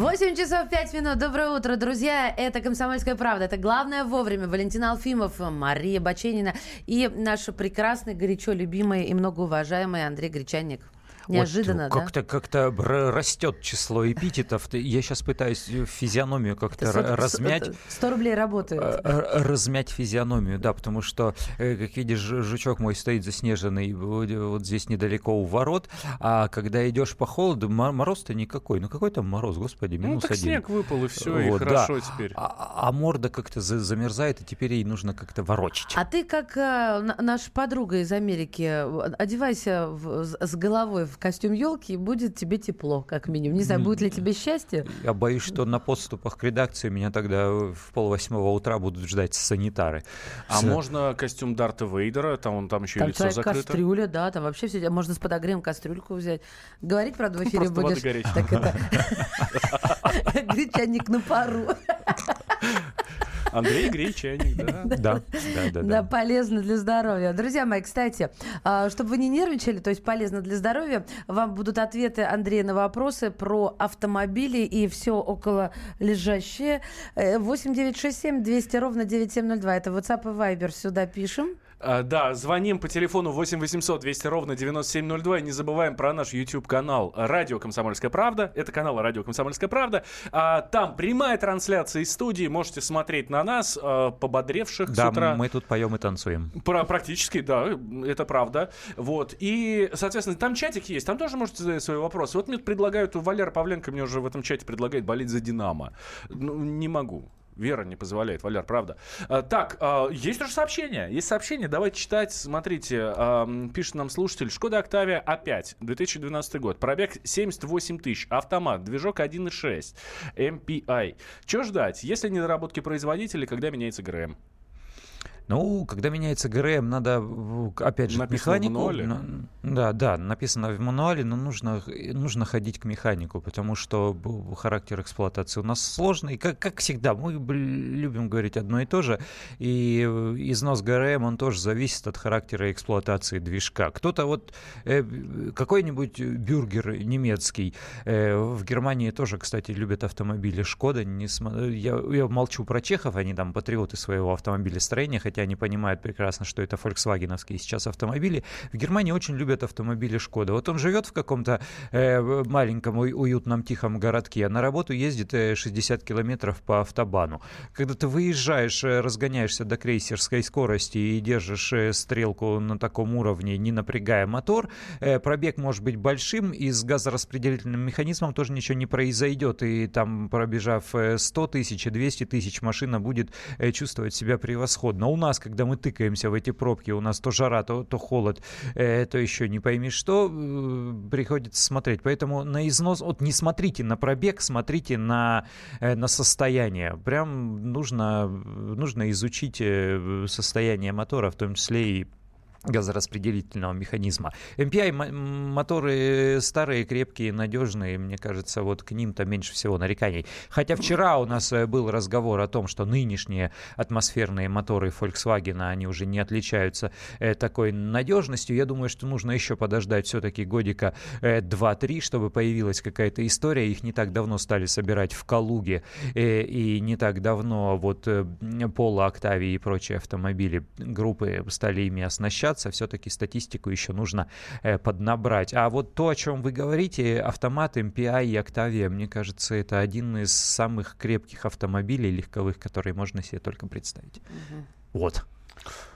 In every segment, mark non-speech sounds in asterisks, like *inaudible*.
8 часов 5 минут. Доброе утро, друзья. Это «Комсомольская правда». Это главное вовремя. Валентина Алфимов, Мария Баченина и наш прекрасный, горячо любимый и многоуважаемый Андрей Гречанник. Неожиданно, вот, Как-то как растет число эпитетов. Я сейчас пытаюсь физиономию как-то размять. 100 рублей работают. Э, э, размять физиономию, да, потому что, э, как видишь, жучок мой стоит заснеженный вот здесь недалеко у ворот, а когда идешь по холоду, мороз-то никакой. Ну какой там мороз, господи, ну, минус ну, так один. снег выпал, и все, вот, и хорошо да. теперь. А, а морда как-то замерзает, и теперь ей нужно как-то ворочить. А ты, как э, наша подруга из Америки, одевайся в, с головой в костюм елки, и будет тебе тепло, как минимум. Не знаю, будет ли тебе счастье. Я боюсь, что на подступах к редакции меня тогда в полвосьмого утра будут ждать санитары. А с... можно костюм Дарта Вейдера? Там он там еще там лицо закрыто. кастрюля, да, там вообще все. Можно с подогревом кастрюльку взять. Говорить, правда, в эфире ну, будешь. Так это... Гречанник на пару. Андрей Гречаник, *laughs* да. Да, да, да. Да, полезно для здоровья. Друзья мои, кстати, а, чтобы вы не нервничали, то есть полезно для здоровья, вам будут ответы Андрея на вопросы про автомобили и все около лежащее. 8967 200 ровно 9702. Это WhatsApp и Viber. Сюда пишем. А, да, звоним по телефону 8 800 200 ровно 9702. И не забываем про наш YouTube-канал «Радио Комсомольская правда». Это канал «Радио Комсомольская правда». А, там прямая трансляция из студии. Можете смотреть на нас, а, пободревших да, с утра. мы тут поем и танцуем. Про, практически, да, это правда. Вот. И, соответственно, там чатик есть. Там тоже можете задать свои вопросы. Вот мне предлагают, Валера Павленко мне уже в этом чате предлагает болеть за «Динамо». Ну, не могу. Вера не позволяет, Валяр, правда. А, так, а, есть тоже сообщение. Есть сообщение, давайте читать. Смотрите, а, пишет нам слушатель. Шкода Октавия А5, 2012 год. Пробег 78 тысяч. Автомат, движок 1.6. MPI. Что ждать? Если недоработки производителя, когда меняется ГРМ? Ну, когда меняется ГРМ, надо, опять же, написано механику. В мануале? Да, да, написано в мануале, но нужно, нужно ходить к механику, потому что характер эксплуатации у нас сложный. Как, как всегда, мы любим говорить одно и то же. И износ ГРМ, он тоже зависит от характера эксплуатации движка. Кто-то вот, э, какой-нибудь бюргер немецкий, э, в Германии тоже, кстати, любят автомобили Шкода. Не см... я, я молчу про чехов, они там патриоты своего автомобилестроения, хотя хотя они понимают прекрасно, что это фольксвагеновские сейчас автомобили. В Германии очень любят автомобили Шкода. Вот он живет в каком-то э, маленьком, уютном, тихом городке, а на работу ездит 60 э, километров по автобану. Когда ты выезжаешь, э, разгоняешься до крейсерской скорости и держишь э, стрелку на таком уровне, не напрягая мотор, пробег может быть большим, и с газораспределительным механизмом тоже ничего не произойдет. И там, пробежав 100 тысяч и 200 тысяч, машина будет чувствовать себя превосходно. У нас нас, когда мы тыкаемся в эти пробки, у нас то жара, то, то холод, э, то еще не пойми что, э, приходится смотреть. Поэтому на износ, вот не смотрите на пробег, смотрите на, э, на состояние. Прям нужно, нужно изучить э, состояние мотора, в том числе и газораспределительного механизма. MPI моторы старые, крепкие, надежные, мне кажется, вот к ним-то меньше всего нареканий. Хотя вчера у нас э, был разговор о том, что нынешние атмосферные моторы Volkswagen, они уже не отличаются э, такой надежностью. Я думаю, что нужно еще подождать все-таки годика 2-3, э, чтобы появилась какая-то история. Их не так давно стали собирать в Калуге, и не так давно вот Пола, Октавии и прочие автомобили группы стали ими оснащаться общаться, все-таки статистику еще нужно э, поднабрать. А вот то, о чем вы говорите, автомат MPI и Octavia, мне кажется, это один из самых крепких автомобилей легковых, которые можно себе только представить. Угу. Вот.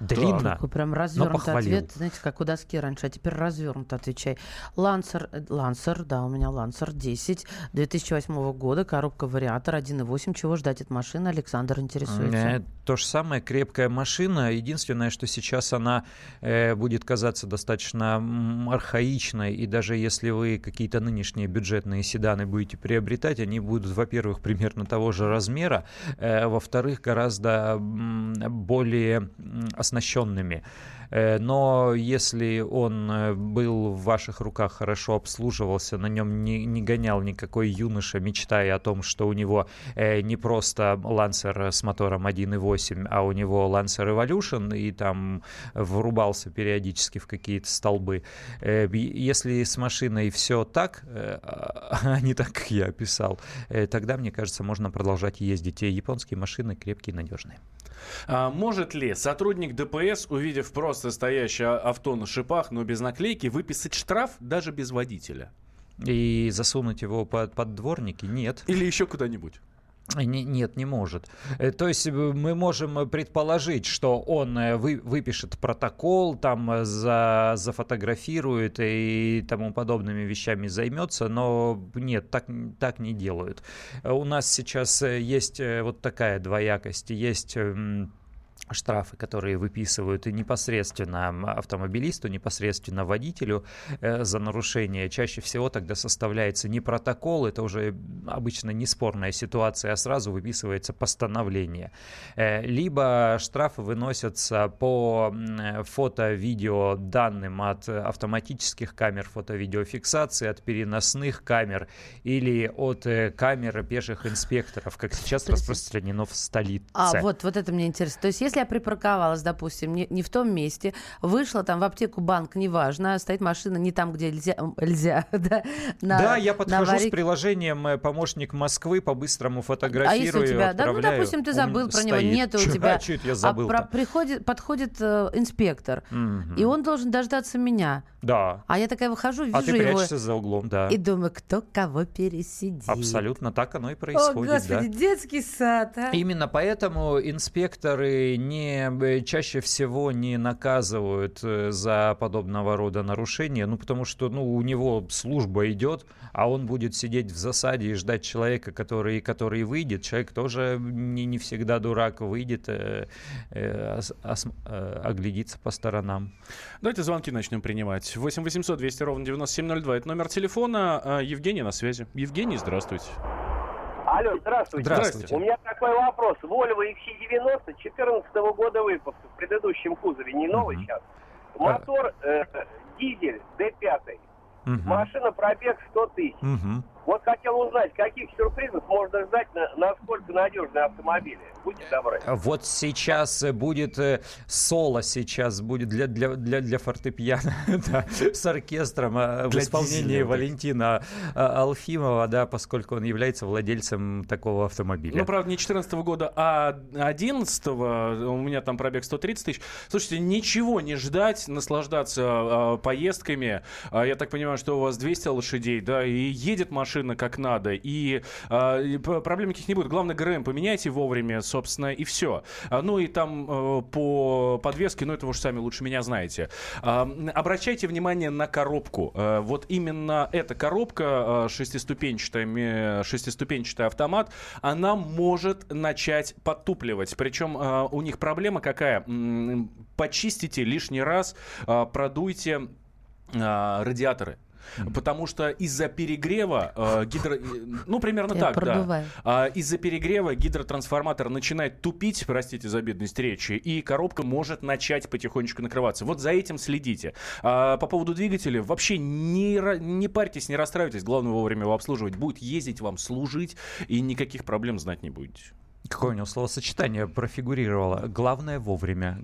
Длинно, Такой прям развернутый ответ, знаете, как у доски раньше, а теперь развернут отвечай. Лансер, э, Лансер, да, у меня Лансер 10 2008 года, коробка вариатор 1.8. Чего ждать от машины? Александр интересуется. То же самое, крепкая машина. Единственное, что сейчас она э, будет казаться достаточно архаичной, и даже если вы какие-то нынешние бюджетные седаны будете приобретать, они будут, во-первых, примерно того же размера, э, во-вторых, гораздо более оснащенными. Э, но если он э, был в ваших руках, хорошо обслуживался, на нем не, не гонял никакой юноша, мечтая о том, что у него э, не просто Lancer с мотором 1.8, а у него Lancer Evolution, и там врубался периодически в какие-то столбы. Если с машиной все так, а не так, как я описал, тогда, мне кажется, можно продолжать ездить. И японские машины крепкие, надежные. А может ли сотрудник ДПС, увидев просто стоящее авто на шипах, но без наклейки, выписать штраф даже без водителя? И засунуть его под, под дворники? Нет. Или еще куда-нибудь? Нет, не может. Э, то есть э, мы можем предположить, что он э, вы, выпишет протокол, там за, зафотографирует и тому подобными вещами займется, но нет, так, так не делают. У нас сейчас есть вот такая двоякость. Есть штрафы, которые выписывают и непосредственно автомобилисту, непосредственно водителю э, за нарушение. Чаще всего тогда составляется не протокол, это уже обычно не спорная ситуация, а сразу выписывается постановление. Э, либо штрафы выносятся по фото-видео данным от автоматических камер фото-видеофиксации, от переносных камер или от э, камер пеших инспекторов, как сейчас распространено в столице. А, вот, вот это мне интересно. То есть если я припарковалась, допустим, не, не в том месте, вышла там в аптеку, банк, неважно, стоит машина не там, где нельзя, нельзя *laughs* да, на, да, я подхожу на с приложением э, «Помощник Москвы», по-быстрому фотографирую, А если у тебя, да, ну, допустим, ты забыл про него, нет у тебя. Чуть я забыл а про, приходит, подходит э, инспектор, угу. и он должен дождаться меня. Да. А я такая выхожу, вижу его. А ты прячешься его, за углом, да. И думаю, кто кого пересидит. Абсолютно так оно и происходит, О, Господи, да. детский сад, а. Именно поэтому инспекторы не, э, чаще всего не наказывают э, за подобного рода нарушения, ну, потому что, ну, у него служба идет, а он будет сидеть в засаде и ждать человека, который, который выйдет. Человек тоже не, не всегда дурак, выйдет, э, э, ос, э, оглядится по сторонам. Давайте звонки начнем принимать. 8 800 200 ровно 9702. Это номер телефона. А, Евгений на связи. Евгений, здравствуйте. Алло, здравствуйте. Здравствуйте. У меня такой вопрос. Volvo XC90 14 года выпуска в предыдущем кузове, не новый uh-huh. сейчас. Мотор э, дизель D5. Uh-huh. Машина пробег 100 тысяч. Uh-huh. Вот хотел узнать, каких сюрпризов можно ждать, на, насколько надежные автомобили. Будьте добры. Вот сейчас будет э, соло, сейчас будет для, для, для, для фортепиано *laughs* да, с оркестром э, в исполнении Валентина э, Алфимова, да, поскольку он является владельцем такого автомобиля. Ну, правда, не 14 года, а 11 у меня там пробег 130 тысяч. Слушайте, ничего не ждать, наслаждаться э, поездками. А, я так понимаю, что у вас 200 лошадей, да, и едет машина машина как надо, и э, проблем никаких не будет. Главное, ГРМ поменяйте вовремя, собственно, и все. А, ну и там э, по подвеске, ну это вы уж сами лучше меня знаете. Э, обращайте внимание на коробку. Э, вот именно эта коробка, э, шестиступенчатая, шестиступенчатый автомат, она может начать подтупливать. Причем э, у них проблема какая? Почистите лишний раз, э, продуйте радиаторы. Потому что из-за перегрева э, гидро... Э, ну, примерно так, да. Э, из-за перегрева гидротрансформатор начинает тупить, простите за бедность речи, и коробка может начать потихонечку накрываться. Вот за этим следите. А, по поводу двигателя, вообще не, не парьтесь, не расстраивайтесь. Главное вовремя его обслуживать. Будет ездить вам, служить, и никаких проблем знать не будете. Какое у него словосочетание профигурировало? Главное вовремя.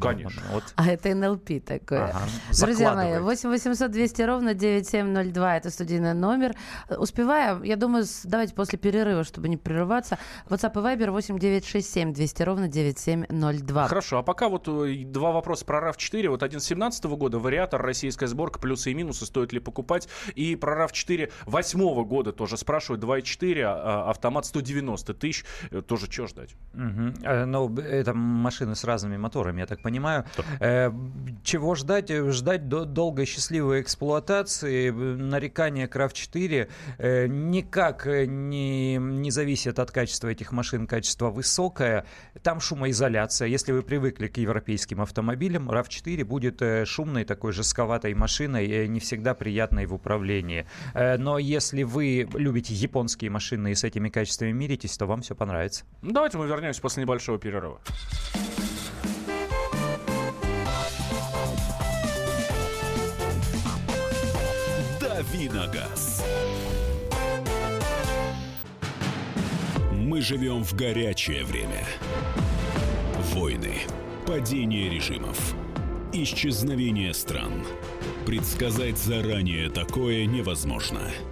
Конечно. Вот. А это НЛП такое. Ага. Друзья мои, 8 800 200 ровно 9702. Это студийный номер. Успевая, я думаю, давайте после перерыва, чтобы не прерываться. WhatsApp и Viber 8 967 200 ровно 9702. Хорошо, а пока вот э, два вопроса про RAV4. Вот один с 17 года, вариатор, российская сборка, плюсы и минусы, стоит ли покупать. И про RAV4 8 года тоже спрашивают, 2.4, а, автомат 190 тысяч, э, тоже тоже чего ждать? Угу. Ну, это машины с разными моторами, я так понимаю. Э, чего ждать? Ждать до долгой счастливой эксплуатации. Нарекания RAV4 э, никак не, не зависит от качества этих машин. Качество высокое. Там шумоизоляция. Если вы привыкли к европейским автомобилям, RAV4 будет э, шумной, такой жестковатой машиной, не всегда приятной в управлении. Но если вы любите японские машины и с этими качествами миритесь, то вам все понравится. Ну, давайте мы вернемся после небольшого перерыва. Давиногаз. Мы живем в горячее время. Войны, падение режимов, исчезновение стран. Предсказать заранее такое невозможно. Невозможно.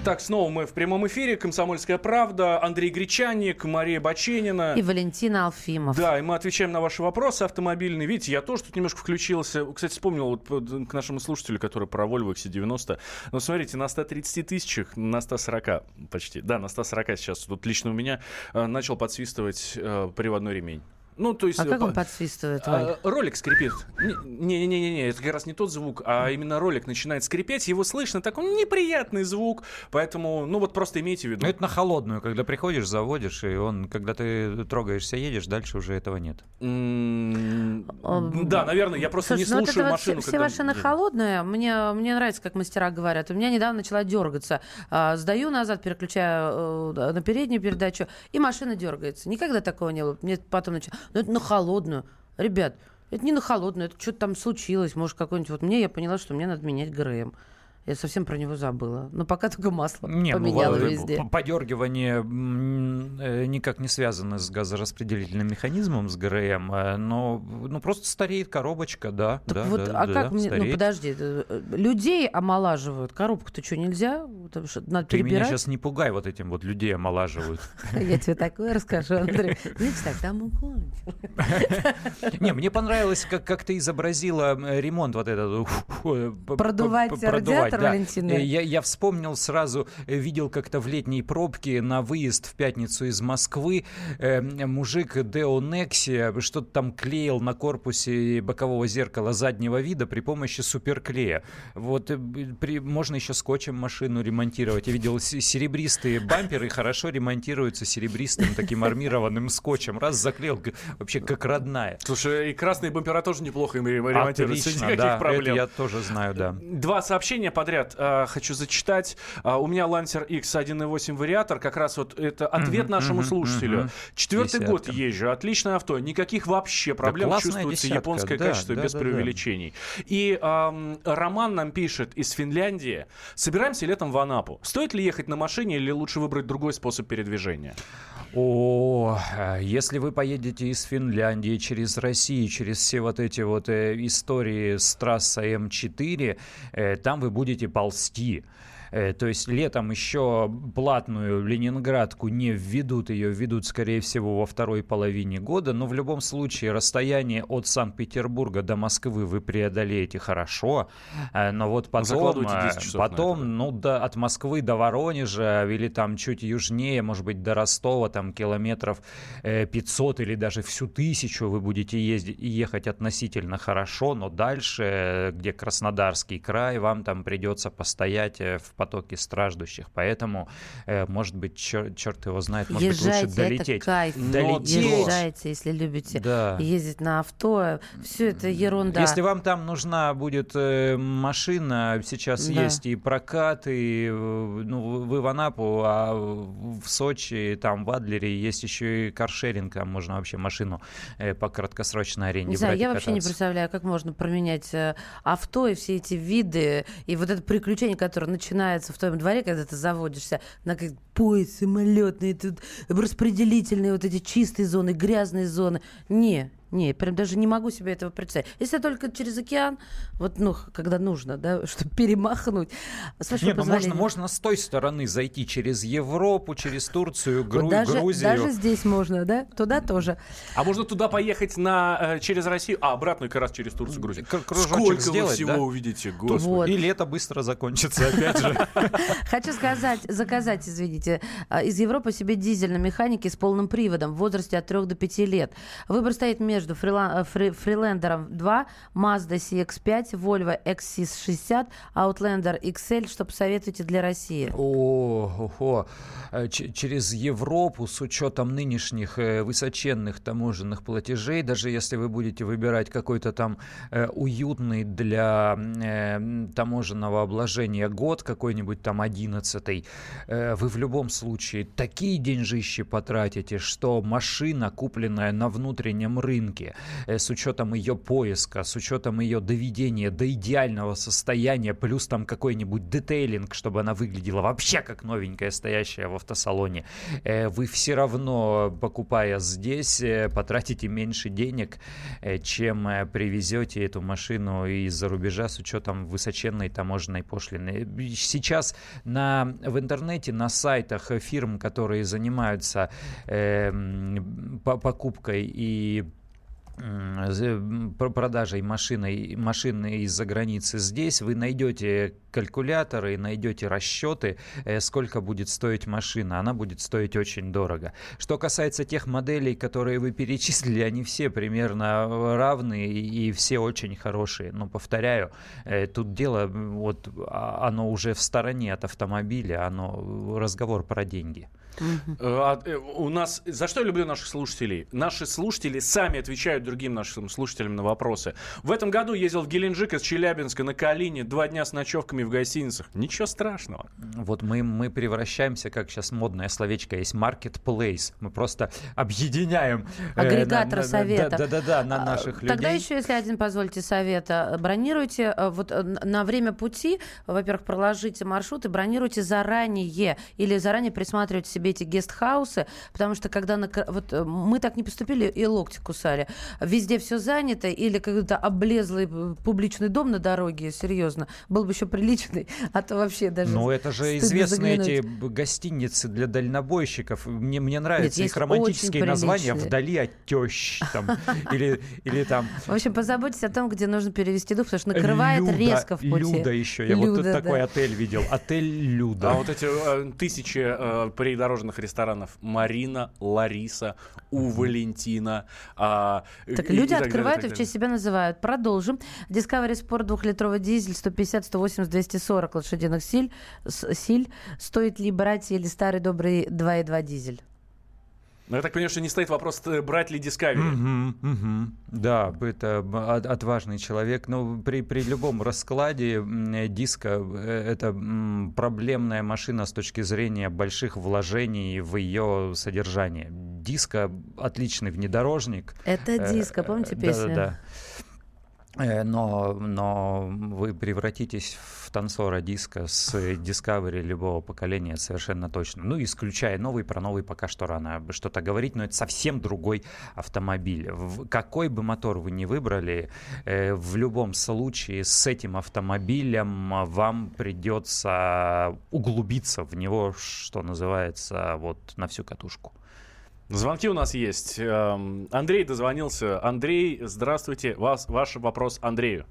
Итак, снова мы в прямом эфире. Комсомольская правда. Андрей Гречаник, Мария Баченина. И Валентина Алфимов. Да, и мы отвечаем на ваши вопросы автомобильные. Видите, я тоже тут немножко включился. Кстати, вспомнил вот к нашему слушателю, который про Volvo XC90. Ну, смотрите, на 130 тысячах, на 140 почти, да, на 140 сейчас тут лично у меня э, начал подсвистывать э, приводной ремень. Ну, то есть... А как он подсвистывает, а, Ролик скрипит. Не-не-не, это как раз не тот звук, а именно ролик начинает скрипеть, его слышно, такой неприятный звук, поэтому, ну вот просто имейте в виду. Это на холодную, когда приходишь, заводишь, и он, когда ты трогаешься, едешь, дальше уже этого нет. Да, наверное, я просто не ну слушаю машину. Все машины холодные, мне мне нравится, как мастера говорят. У меня недавно начала дергаться. А, сдаю назад, переключаю э, на переднюю передачу, и машина дергается. Никогда такого не было. Мне потом начало но ну, это на холодную. Ребят, это не на холодную, это что-то там случилось. Может, какой-нибудь... Вот мне я поняла, что мне надо менять ГРМ. Я совсем про него забыла. Но пока только масло не, ну поменяла ну, везде. Подергивание э, никак не связано с газораспределительным механизмом, с ГРМ, э, но ну, просто стареет коробочка, да. Так да вот, да, а да, как да, мне... Ну, стареет. Ну, подожди, э, людей омолаживают, коробку-то что, нельзя? Надо Ты перебирать? меня сейчас не пугай вот этим вот людей омолаживают. *laughs* Я тебе такое расскажу, Андрей. Видишь, так там *laughs* Не, мне понравилось, как ты изобразила ремонт вот этот. Продувать радиатор да. Валентина. Э, я, я вспомнил сразу, э, видел как-то в летней пробке на выезд в пятницу из Москвы э, мужик Део Некси что-то там клеил на корпусе бокового зеркала заднего вида при помощи суперклея. Вот э, при, можно еще скотчем машину ремонтировать. Я видел серебристые бамперы хорошо ремонтируются серебристым таким армированным скотчем. Раз заклеил, вообще как родная. Слушай, и красные бампера тоже неплохо ремонтируются. Отлично, Никаких да, проблем. Это я тоже знаю, да. Два сообщения под подряд э, хочу зачитать. Э, у меня Lancer X 1.8 вариатор, как раз вот это ответ mm-hmm, нашему mm-hmm, слушателю. Mm-hmm. Четвертый Десятка. год езжу, отличное авто, никаких вообще проблем, да чувствуется десятка. японское да, качество да, без да, преувеличений. Да. И э, Роман нам пишет из Финляндии. Собираемся летом в Анапу. Стоит ли ехать на машине или лучше выбрать другой способ передвижения? О, если вы поедете из Финляндии через Россию, через все вот эти вот э, истории с трассой М4, э, там вы будете ползти. Э, то есть летом еще платную Ленинградку не введут, ее введут, скорее всего, во второй половине года, но в любом случае расстояние от Санкт-Петербурга до Москвы вы преодолеете хорошо, э, но вот потом, э, потом ну, да, от Москвы до Воронежа или там чуть южнее, может быть, до Ростова, там километров 500 или даже всю тысячу вы будете ездить, ехать относительно хорошо, но дальше, где Краснодарский край, вам там придется постоять в потоке страждущих. Поэтому, э, может быть, черт, черт его знает, может Езжайте, быть, лучше долететь. Это кайф. Долететь. Езжайте, если любите да. ездить на авто. Все это ерунда. Если вам там нужна будет э, машина, сейчас да. есть и прокат, и э, ну, вы в Анапу, а в Сочи, там в Адлере есть еще и каршеринг, там можно вообще машину э, по краткосрочной аренде Не знаю, я вообще не представляю, как можно променять э, авто и все эти виды, и вот это приключение, которое начинает начинается в твоем дворе, когда ты заводишься на как поезд самолетный, тут распределительные вот эти чистые зоны, грязные зоны. Не, не, прям даже не могу себе этого представить. Если только через океан, вот, ну, когда нужно, да, *laughs* чтобы перемахнуть. С Нет, ну можно, можно с той стороны зайти через Европу, через Турцию, Гру- вот даже, Грузию. Даже здесь можно, да? Туда тоже. А можно туда поехать на, э, через Россию, а обратно как раз через Турцию, Грузию. Сколько сделать, вы всего да? увидите, господи. Вот. И лето быстро закончится опять же. *laughs* Хочу сказать, заказать, извините, э, из Европы себе дизель на механике с полным приводом в возрасте от 3 до 5 лет. Выбор стоит между Freela- Free- Freelander 2, Mazda CX-5, Volvo XC60, Outlander XL. Что посоветуете для России? О, ого. Э, ч- через Европу с учетом нынешних э, высоченных таможенных платежей, даже если вы будете выбирать какой-то там э, уютный для э, таможенного обложения год, какой-нибудь там 11 э, вы в любом случае такие деньжищи потратите, что машина, купленная на внутреннем рынке, э, с учетом ее поиска, с учетом ее доведения до идеального состояния, плюс там какой-нибудь детейлинг, чтобы она выглядела вообще как новенькая, стоящая в автосалоне, э, вы все равно, покупая здесь, э, потратите меньше денег, чем привезете эту машину из-за рубежа с учетом высоченной таможенной пошлины. Сейчас на, в интернете, на сайтах фирм, которые занимаются э, покупкой и продажей машины, машины из-за границы здесь, вы найдете калькуляторы, найдете расчеты, э, сколько будет стоить машина. Она будет стоить очень дорого. Что касается тех моделей, которые вы перечислили, они все примерно равны и все очень хорошие. Но, повторяю, э, тут дело, вот а- оно уже в стороне от автомобиля, оно разговор про деньги. Э, а, э, У нас... За что я люблю наших слушателей? Наши слушатели сами отвечают другим нашим слушателям на вопросы. В этом году ездил в Геленджик из Челябинска на Калине. Два дня с ночевками в гостиницах. Ничего страшного. Вот мы, мы превращаемся, как сейчас модное словечко есть, marketplace. Мы просто объединяем... э, Агрегатор на- на- советов. Да-да-да, на А, наших Тогда людей. еще, если один позвольте совета, бронируйте э, вот э, на время пути, во-первых, проложите маршрут и бронируйте заранее или заранее присматривайте себе эти гестхаусы, потому что когда на, вот э, мы так не поступили и локти кусали, везде все занято или какой-то облезлый э, публичный дом на дороге, серьезно, был бы еще приличный, *laughs* а то вообще даже Ну, это же известные заглянуть. эти гостиницы для дальнобойщиков. Мне, мне нравятся есть их романтические названия. «Вдали от тещ» там, *laughs* или, или там В общем, позаботьтесь о том, где нужно перевести дух, потому что накрывает Люда, резко в пути. Люда еще. Я вот тут Люда, такой да. отель видел. Отель Люда. А вот эти э, тысячи э, придорожных ресторанов. Марина, Лариса, у Валентина. а, Так и- и люди далее, открывают и так в честь себя называют. Продолжим. Discovery Sport двухлитровый дизель 150, 180, 240 лошадиных силь, с- силь. Стоит ли брать или старый добрый 2.2 дизель? Ну, я так понимаю, что не стоит вопрос, э, брать ли Discovery. Мгм, мгм. Да, это отважный человек. Но при, при любом раскладе э, диска э, это проблемная машина с точки зрения больших вложений в ее содержание. Диска отличный внедорожник. Это диско, помните песню? Да-да-да. Э, Но, но вы превратитесь в танцора диска с Discovery любого поколения совершенно точно. Ну, исключая новый, про новый пока что рано что-то говорить, но это совсем другой автомобиль. В- Какой бы мотор вы ни выбрали, э, в любом случае с этим автомобилем вам придется углубиться в него, что называется, вот на всю катушку. Звонки у нас есть. Эм, Андрей дозвонился. Андрей, здравствуйте. Вас, ваш вопрос Андрею.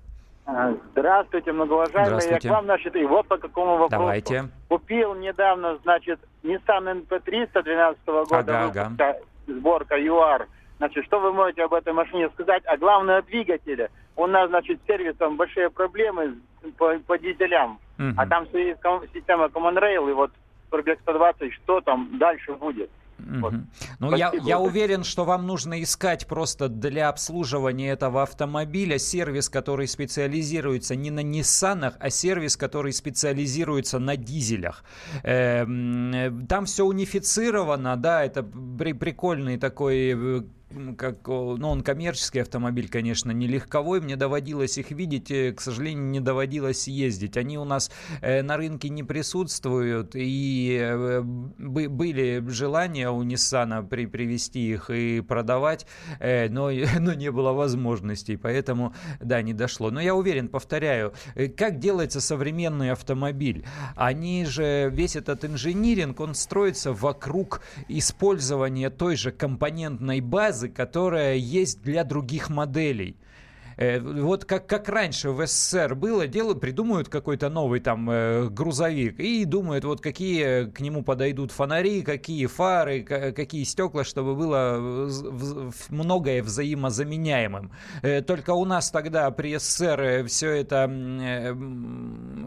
А, Здравствуйте, многоуважаемые. Здравствуйте. Я к вам, значит, и вот по какому вопросу. Давайте. Купил недавно, значит, Nissan NP300 12 года, Ага, ага. сборка ЮАР. Значит, что вы можете об этой машине сказать? А главное, о двигателе. У нас, значит, с сервисом большие проблемы по, по дизелям. Мгм. А там система Common Rail, и вот пробег 120, что там дальше будет? Вот. Ну, я, Спасибо. я уверен, что вам нужно искать просто для обслуживания этого автомобиля сервис, который специализируется не на Ниссанах, а сервис, который специализируется на дизелях. Эм, э, Там все унифицировано, да, это при- прикольный такой э, как, ну, он коммерческий автомобиль, конечно, не легковой. Мне доводилось их видеть, э, к сожалению, не доводилось ездить. Они у нас э, на рынке не присутствуют, и э, бы- были желания у Ниссана при, привести их и продавать, но, *laughs* но не было возможностей, поэтому, да, не дошло. Но я уверен, повторяю, как делается современный автомобиль? Они же, весь этот инжиниринг, он строится вокруг использования той же компонентной базы, которая есть для других моделей. Э, вот как, как раньше в СССР было, делают, придумают какой-то новый там э, грузовик и думают, вот какие к нему подойдут фонари, какие фары, какие стекла, чтобы было многое взаимозаменяемым. Только у нас тогда при СССР все это,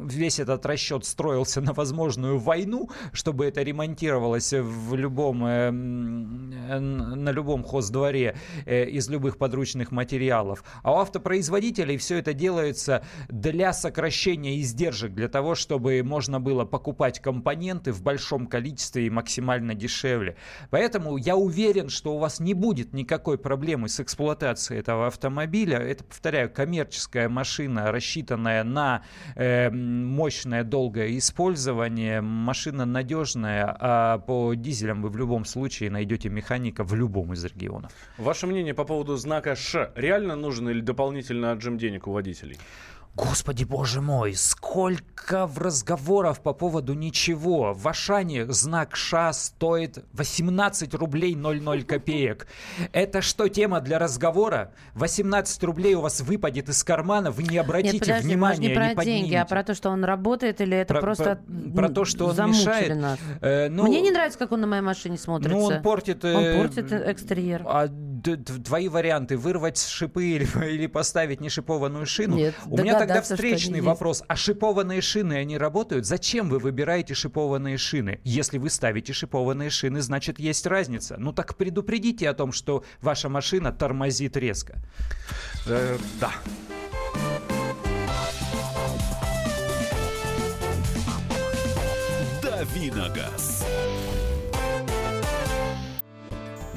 весь этот расчет строился на возможную войну, чтобы это ремонтировалось в любом, на любом хоздворе из любых подручных материалов. А у автопроизводителей все это делается для сокращения издержек, для того, чтобы можно было покупать компоненты в большом количестве и максимально дешевле. Поэтому я уверен, что у вас не будет никакой проблемы с эксплуатацией этого автомобиля. Это, повторяю, коммерческая машина, рассчитанная на э, мощное долгое использование. Машина надежная, а по дизелям вы в любом случае найдете механика в любом из регионов. Ваше мнение по поводу знака «Ш» реально нужен или дополнительно отжим денег у водителей? Господи боже мой, сколько в разговоров по поводу ничего. В Ашане знак ША стоит 18 рублей 00 копеек. Это что, тема для разговора? 18 рублей у вас выпадет из кармана, вы не обратите Нет, подожди, внимания, не про не деньги, а про то, что он работает, или это про, просто про, про то, что он мешает. Нас. Э, ну, Мне не нравится, как он на моей машине смотрится. Ну, он портит... Э, он портит экстерьер. А твои варианты, вырвать шипы или, *laughs* или поставить нешипованную шину. Нет, У меня тогда встречный вопрос. А шипованные шины, они работают? Зачем вы выбираете шипованные шины? Если вы ставите шипованные шины, значит, есть разница. Ну так предупредите о том, что ваша машина тормозит резко. Э, да. Давиногаз.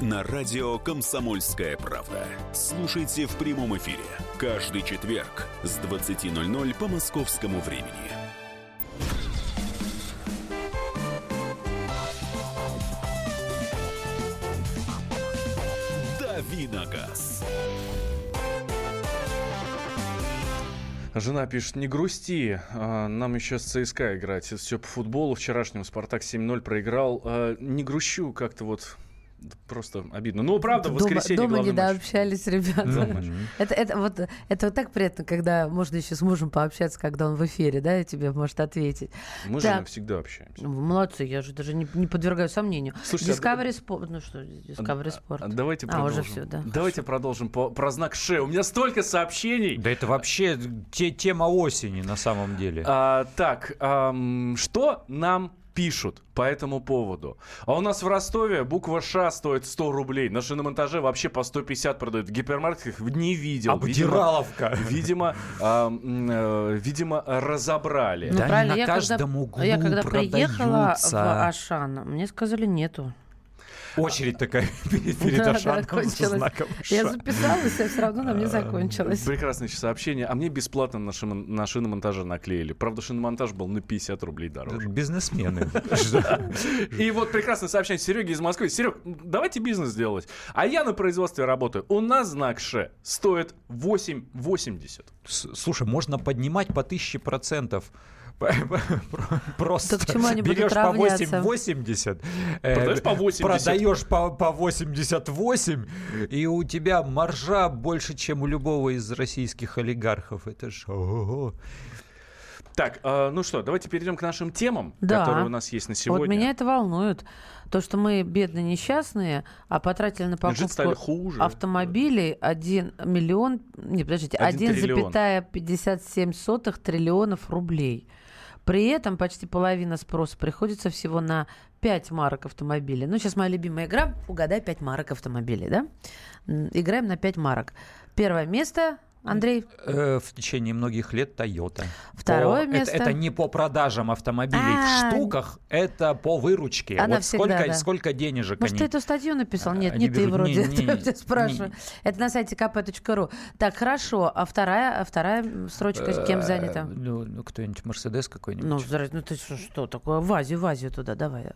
на радио «Комсомольская правда». Слушайте в прямом эфире каждый четверг с 20.00 по московскому времени. Давиногаз. Жена пишет, не грусти, а, нам еще с ЦСКА играть. Все по футболу. Вчерашнему Спартак 7-0 проиграл. А, не грущу, как-то вот Просто обидно. Ну, правда, в воскресенье Дома, дома не дообщались ребята. Это, это, вот, это вот так приятно, когда можно еще с мужем пообщаться, когда он в эфире, да, и тебе может ответить. Мы же всегда общаемся. Ну, молодцы, я же даже не, не подвергаю сомнению. Слушайте, Discovery а... Sport. Ну что, Discovery Sport. А, давайте а, продолжим. Уже все, да. Давайте продолжим по, про знак Ш. У меня столько сообщений. Да это вообще те, тема осени на самом деле. А, так, а, что нам пишут по этому поводу. А у нас в Ростове буква Ш стоит 100 рублей. На шиномонтаже вообще по 150 продают. В гипермаркетах не видел. Обдираловка. Видимо, видимо, э, видимо разобрали. Ну, да правильно, на я каждом когда, углу Я когда приехала в Ашан, мне сказали нету. Очередь такая *laughs* перед Ашанком со знаком Я записалась, а все равно на мне а, закончилось. Прекрасное сообщение. А мне бесплатно на, шин, на шиномонтаже наклеили. Правда, шиномонтаж был на 50 рублей дороже. Бизнесмены. *laughs* И вот прекрасное сообщение Сереги из Москвы. Серег, давайте бизнес делать. А я на производстве работаю. У нас знак Ш стоит 8,80. Слушай, можно поднимать по 1000 процентов. Просто берешь по 8,80, э, продаешь по 80, продаешь по, по 88, и у тебя маржа больше, чем у любого из российских олигархов. Это ж... Так, э, ну что, давайте перейдем к нашим темам, да. которые у нас есть на сегодня. Вот меня это волнует. То, что мы бедные несчастные, а потратили на покупку хуже. автомобилей 1 миллион, не, подождите, 1,57 триллионов рублей. При этом почти половина спроса приходится всего на 5 марок автомобилей. Ну, сейчас моя любимая игра «Угадай 5 марок автомобилей», да? Играем на 5 марок. Первое место Андрей? Э, в течение многих лет Toyota. Второе по, место. Это, это не по продажам автомобилей А. в штуках, это по выручке. Она вот всегда, сколько, да. сколько денежек Может, они... ты эту статью написал? Нет, Они не ты берут- вроде. не- *laughs* не- Я спрашиваю. не. Это на сайте kp.ru. Так, хорошо. А вторая, а вторая строчка с кем Э, занята? Ну, ну, кто-нибудь Мерседес какой-нибудь. Ну, ну ты что, что такое? В Азию, в Азию туда, давай.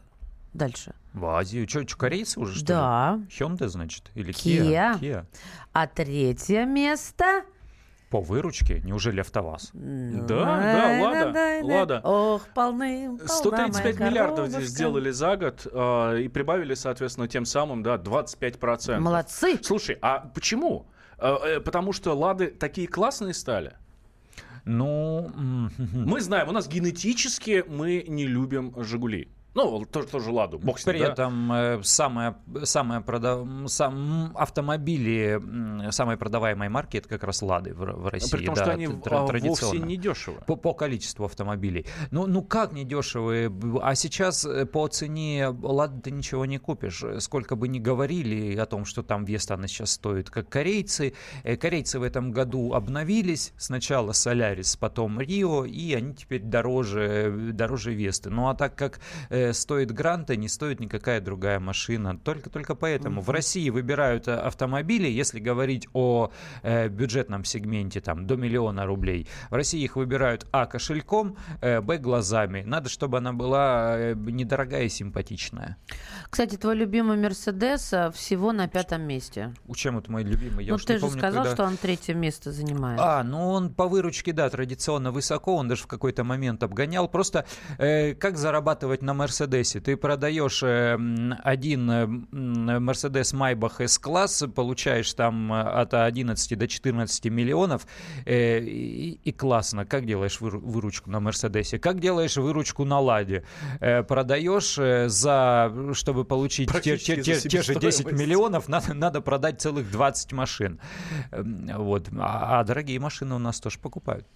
Дальше. В Азию. Что, корейцы уже, что Да. ли? Hyundai, значит? Или Kia. Kia? Kia. А третье место? По выручке? Неужели АвтоВАЗ? Ну, Да, да, Лада, Лада. Ох, полны, полна 135 моя миллиардов здесь сделали за год э, и прибавили, соответственно, тем самым, да, 25%. Молодцы. Слушай, а почему? Э, э, потому что лады такие классные стали. Ну, *laughs* Мы знаем, у нас генетически мы не любим Жигули. Ну, тоже, тоже Ладу, бог с ним, При да? этом э, самое, самое прода- м, сам, автомобили самой продаваемой марки это как раз Лады в, в России. При том, да, что они а, вовсе традиционно. не дешево. По, по количеству автомобилей. Ну, ну как недешевые? Б- А сейчас э, по цене ладно, ты ничего не купишь. Сколько бы ни говорили о том, что там Веста она сейчас стоит, как корейцы. Э, Корейцы в этом году обновились. Сначала Солярис, потом Рио, и они теперь дороже, э, дороже Весты. Ну а так как э, стоит Гранта, не стоит никакая другая машина. Только, только поэтому. В России выбирают э, автомобили, если говорить о э, бюджетном сегменте, там, до миллиона рублей. В России их выбирают А кошельком, э, Б глазами. Надо, чтобы она была э, недорогая и симпатичная. Кстати, твой любимый Мерседес а, всего на пятом месте. У чем это мой любимый? Я ну, ты же помню, сказал, когда- что он третье место занимает. А, ну он по выручке, да, традиционно высоко, он даже в какой-то момент обгонял. Просто э, как зарабатывать на Мерседесе? Ты продаешь э, один э, Мерседес Майбах S-класс, получаешь там э, от 11 до 14 миллионов, и, и классно. Как делаешь выру- выручку на Мерседесе? Как делаешь выручку на Ладе? Продаешь за, чтобы получить те, те- те- те же 10 себестоимость. миллионов, надо, надо продать целых 20 машин. Эм, Вот. А, а дорогие машины у нас тоже покупают.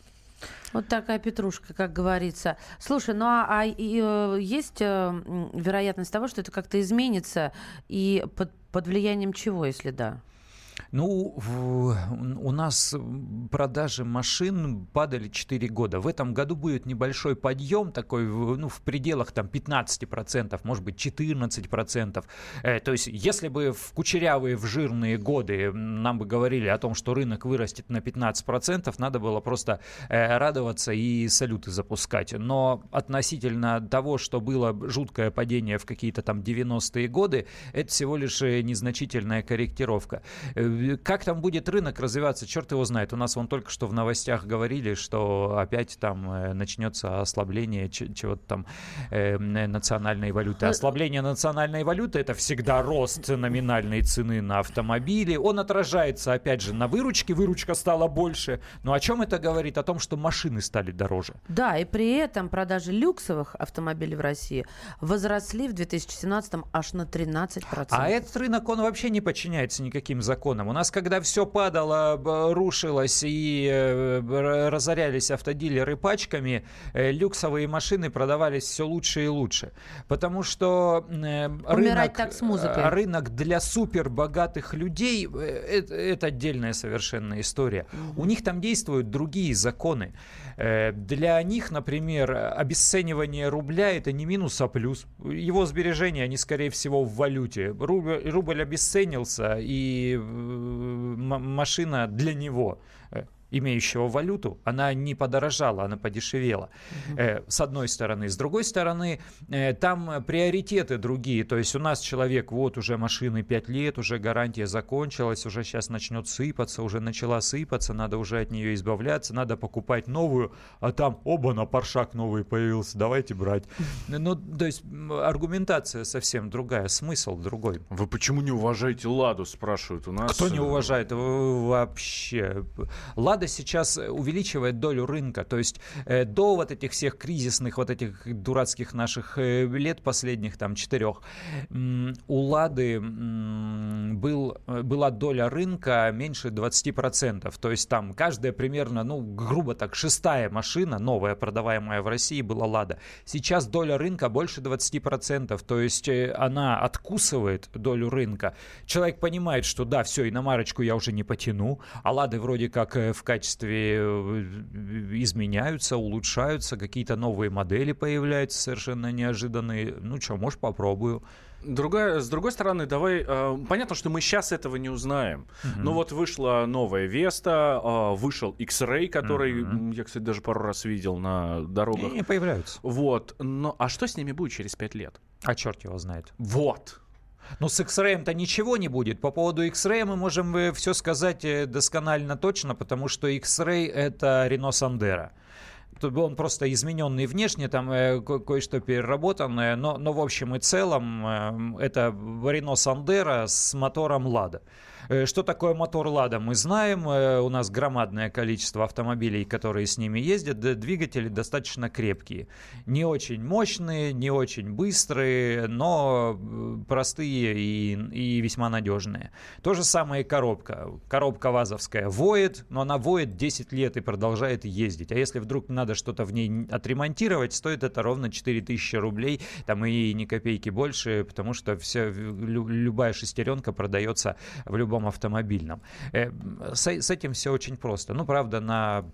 Вот такая петрушка, как говорится. Слушай, ну а, а и, э, есть э, вероятность того, что это как-то изменится и под, под влиянием чего, если да? Ну, у нас продажи машин падали 4 года. В этом году будет небольшой подъем, такой, ну, в пределах там 15%, может быть, 14%. Э, то есть, если бы в кучерявые, в жирные годы нам бы говорили о том, что рынок вырастет на 15%, надо было просто э, радоваться и салюты запускать. Но относительно того, что было жуткое падение в какие-то там 90-е годы, это всего лишь э, незначительная корректировка. Э, Как там будет рынок развиваться, черт его знает. У нас вон только что в новостях говорили, что опять там э, начнется ослабление чего-то там э, национальной валюты. Ослабление национальной валюты это всегда рост номинальной цены на автомобили. Он отражается, опять же, на выручке. Выручка стала больше. Но о чем это говорит? О том, что машины стали дороже. Да, и при этом продажи люксовых автомобилей в России возросли в 2017 аж на 13%. А этот рынок, он вообще не подчиняется никаким законам. У нас, когда все падало, рушилось и э, разорялись автодилеры пачками, э, люксовые машины продавались все лучше и лучше. Потому что э, рынок, рынок для супербогатых людей это, это отдельная совершенно история. У них там действуют другие законы. Для них, например, обесценивание рубля это не минус, а плюс. Его сбережения, они, скорее всего, в валюте. Рубль, рубль обесценился, и машина для него э, имеющего валюту, она не подорожала, она подешевела. Э, с одной стороны. С другой стороны, э, там приоритеты другие. То есть у нас человек, вот уже машины 5 лет, уже гарантия закончилась, уже сейчас начнет сыпаться, уже начала сыпаться, надо уже от нее избавляться, надо покупать новую, а там, оба, на паршак новый появился, давайте брать. Ну, то есть аргументация совсем другая, смысл другой. Вы почему не уважаете Ладу, спрашивают у нас. Кто не уважает? В- Вообще. Лада Лада сейчас увеличивает долю рынка, то есть до вот этих всех кризисных, вот этих дурацких наших лет последних, там, четырех, у Лады был, была доля рынка меньше 20%, то есть там каждая примерно, ну, грубо так, шестая машина, новая, продаваемая в России, была Лада. Сейчас доля рынка больше 20%, то есть она откусывает долю рынка. Человек понимает, что да, все, иномарочку я уже не потяну, а лады вроде как э, в качестве э, изменяются, улучшаются, какие-то новые модели появляются совершенно неожиданные. Ну что, может, попробую. Другая, с другой стороны, давай, э, понятно, что мы сейчас этого не узнаем. Uh-huh. Но вот вышла новая Веста, э, вышел X-Ray, который uh-huh. я, кстати, даже пару раз видел на дорогах. И появляются. Вот. Но, а что с ними будет через пять лет? А черт его знает. Вот. Ну, с X-Ray-то ничего не будет. По поводу X-Ray мы можем э, все сказать э, досконально точно, потому что X-Ray — это Renault Sandero он просто измененный внешне, там э, ко- кое-что переработанное, но, но в общем и целом э, это Renault Sandero с мотором Lada. Э, что такое мотор «Лада» мы знаем. Э, у нас громадное количество автомобилей, которые с ними ездят. Двигатели достаточно крепкие. Не очень мощные, не очень быстрые, но э, простые и, и весьма надежные. То же самое и коробка. Коробка ВАЗовская воет, но она воет 10 лет и продолжает ездить. А если вдруг надо что-то в ней отремонтировать, стоит это ровно 4000 рублей, там и ни копейки больше, потому что вся, любая шестеренка продается в любом любом автомобильном. Э, с, этим все очень просто. Ну, правда, на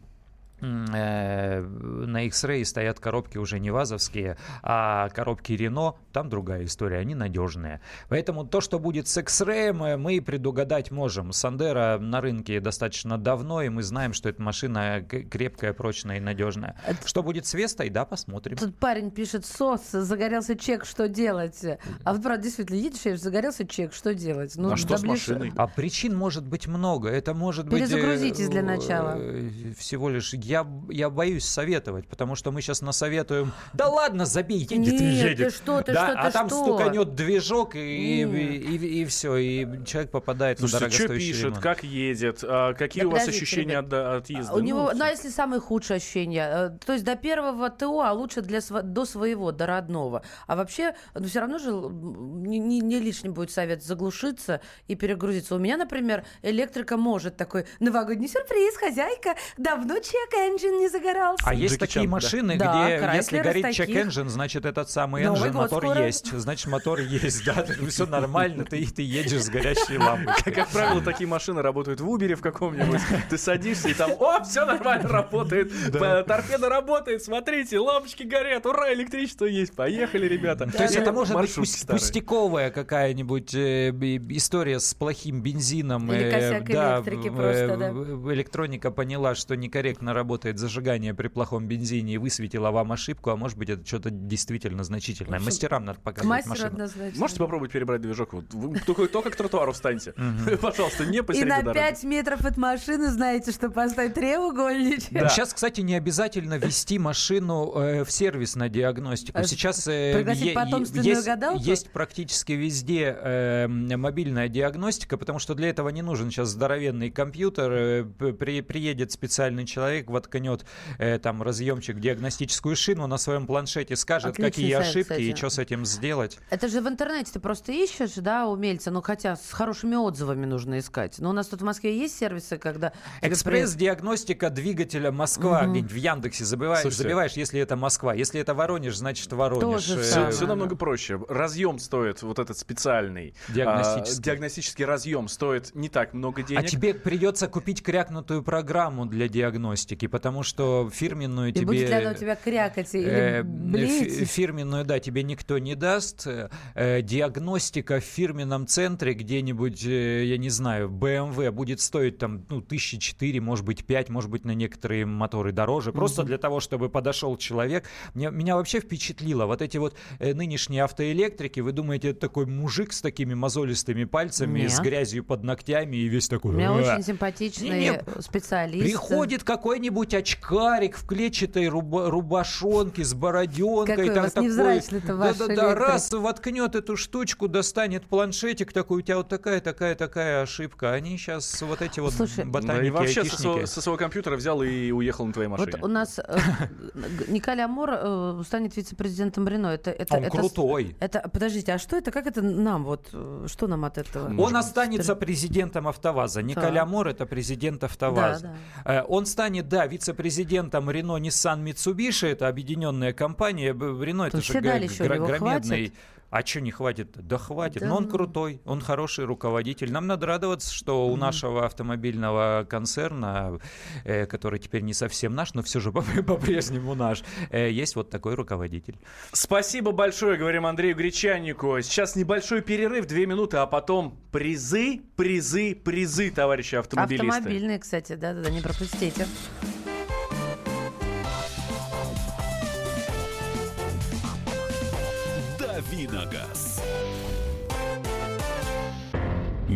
на X-Ray стоят коробки уже не вазовские, а коробки Renault, там другая история, они надежные. Поэтому то, что будет с X-Ray, мы предугадать можем. Сандера на рынке достаточно давно, и мы знаем, что эта машина крепкая, прочная и надежная. Это... Что будет с Вестой, да, посмотрим. Тут парень пишет, СОС, загорелся чек, что делать? А вот, правда, действительно, едешь, загорелся чек, что делать? Ну, а что с машиной? А причин может быть много. Это может быть... Перезагрузитесь для начала. Э, всего лишь я, я боюсь советовать, потому что мы сейчас насоветуем, *gasps* да ладно, забей, едет и едет. Ты что, ты да, что, а ты там что? стуканет движок, и, и, и, и, и все, и человек попадает Слушайте, на дорогостоящий что пишет, ремонт. как едет, а, какие Да у вас подождите, ощущения от, ребят. от езды? У него, Ну, ну, а если самые худшие ощущения? Э, То есть до первого ТО, а лучше для до своего, до родного. А вообще, ну, все равно же не, не- не лишним будет совет заглушиться и перегрузиться. У меня, например, электрика может такой новогодний сюрприз, хозяйка, давно чек-энджин не загорался. А есть Джеки такие Чан, да. машины, Да, где Крайслер если горит таких. чек-энджин, значит этот самый Новый энджин, мотор скоро. есть. Значит, мотор есть, да, *laughs* все нормально, ты, ты едешь с горящей лампой. Как, как правило, такие машины работают в Убере в каком-нибудь. Ты садишься и там, о, все нормально работает. Торпеда работает, смотрите, лампочки горят, ура, электричество есть. Поехали, ребята. То есть это может быть пустяковая какая-нибудь э, история с плохим бензином. Или э, косяк да, электрики просто, да. Электроника поняла, что некорректно работает зажигание при плохом бензине и высветила вам ошибку, а может быть это что-то действительно значительное. Мастерам надо показывать мастеру машину. однозначно. Можете попробовать перебрать движок? Вот вы только, только к тротуару встаньте. *laughs* Пожалуйста, не и посреди на дороги. 5 метров от машины знаете, что поставить треугольничек. Да. Сейчас, кстати, не обязательно вести машину э, в сервис на диагностику. А Сейчас э, е- есть, гадалку? есть практически везде э, мобильная диагностика, потому что для этого не нужен сейчас здоровенный компьютер. Э, при- приедет специальный человек, воткнет э, там разъемчик в диагностическую шину на своем планшете, скажет, Отличный какие сайт, ошибки и кстати. что с этим сделать. Это же в интернете ты просто ищешь, да, умельца, ну хотя с хорошими отзывами нужно искать. Но у нас тут в Москве есть сервисы, когда... Экспресс-диагностика двигателя Москва. Где-нибудь в Яндексе забиваешь, Слушайте. забиваешь, если это Москва. Если это Воронеж, значит Воронеж. Тоже Э, Все, самое. все намного проще. Разъем стоит, вот этот специальный. Диагностический. а, диагностический разъем стоит не так много денег. А тебе придется купить крякнутую программу для диагностики, потому что фирменную И тебе... будет ли она у тебя крякать или э, блеять? фи- фирменную, да, тебе никто не даст. Э, диагностика в фирменном центре где-нибудь, э, я не знаю, BMW будет стоить там, ну, тысячи четыре, может быть, пять, может быть, на некоторые моторы дороже. Просто для того, чтобы подошел человек. Мне, меня вообще впечатлило вот эти вот нынешние автоэлектрики. Вы думаете, это такой мужик с такими мозолистыми пальцами, Нет. с грязью под ногтями и весь такой... У меня очень симпатичный специалист. Приходит какой-нибудь какой-нибудь очкарик в клетчатой руба- рубашонке с бороденкой. Какой у там вас такой- невзрачный-то ваш Да-да-да, электрик. раз воткнет эту штучку, достанет планшетик, такой, у тебя вот такая, такая, такая ошибка. Они сейчас вот эти вот Слушай, Да ботаники, и вообще со своего, со своего компьютера взял и уехал на твоей машине. Вот у нас э, Николь Амор э, станет вице-президентом Рено. Это, это, Он это, крутой. Это, подождите, а что это? Как это нам? Вот э, что нам от этого? Он останется президентом АвтоВАЗа. Так. Амор это президент АвтоВАЗа. Да, Э, Он станет, да, вице-президентом Рено, Nissan, Mitsubishi. Это объединенная компания. Рено это То же его громадный. А что не хватит? Да хватит. Да Но он крутой, он хороший руководитель. Нам надо радоваться, что у нашего автомобильного концерна, э, который теперь не совсем наш, но все же по- *laughs* по-прежнему наш, э, есть вот такой руководитель. Спасибо большое, говорим Андрею Гречаннику. Сейчас небольшой перерыв, две минуты, а потом призы, призы, призы, товарищи автомобилисты. Автомобильные, кстати, да-да-да, не пропустите.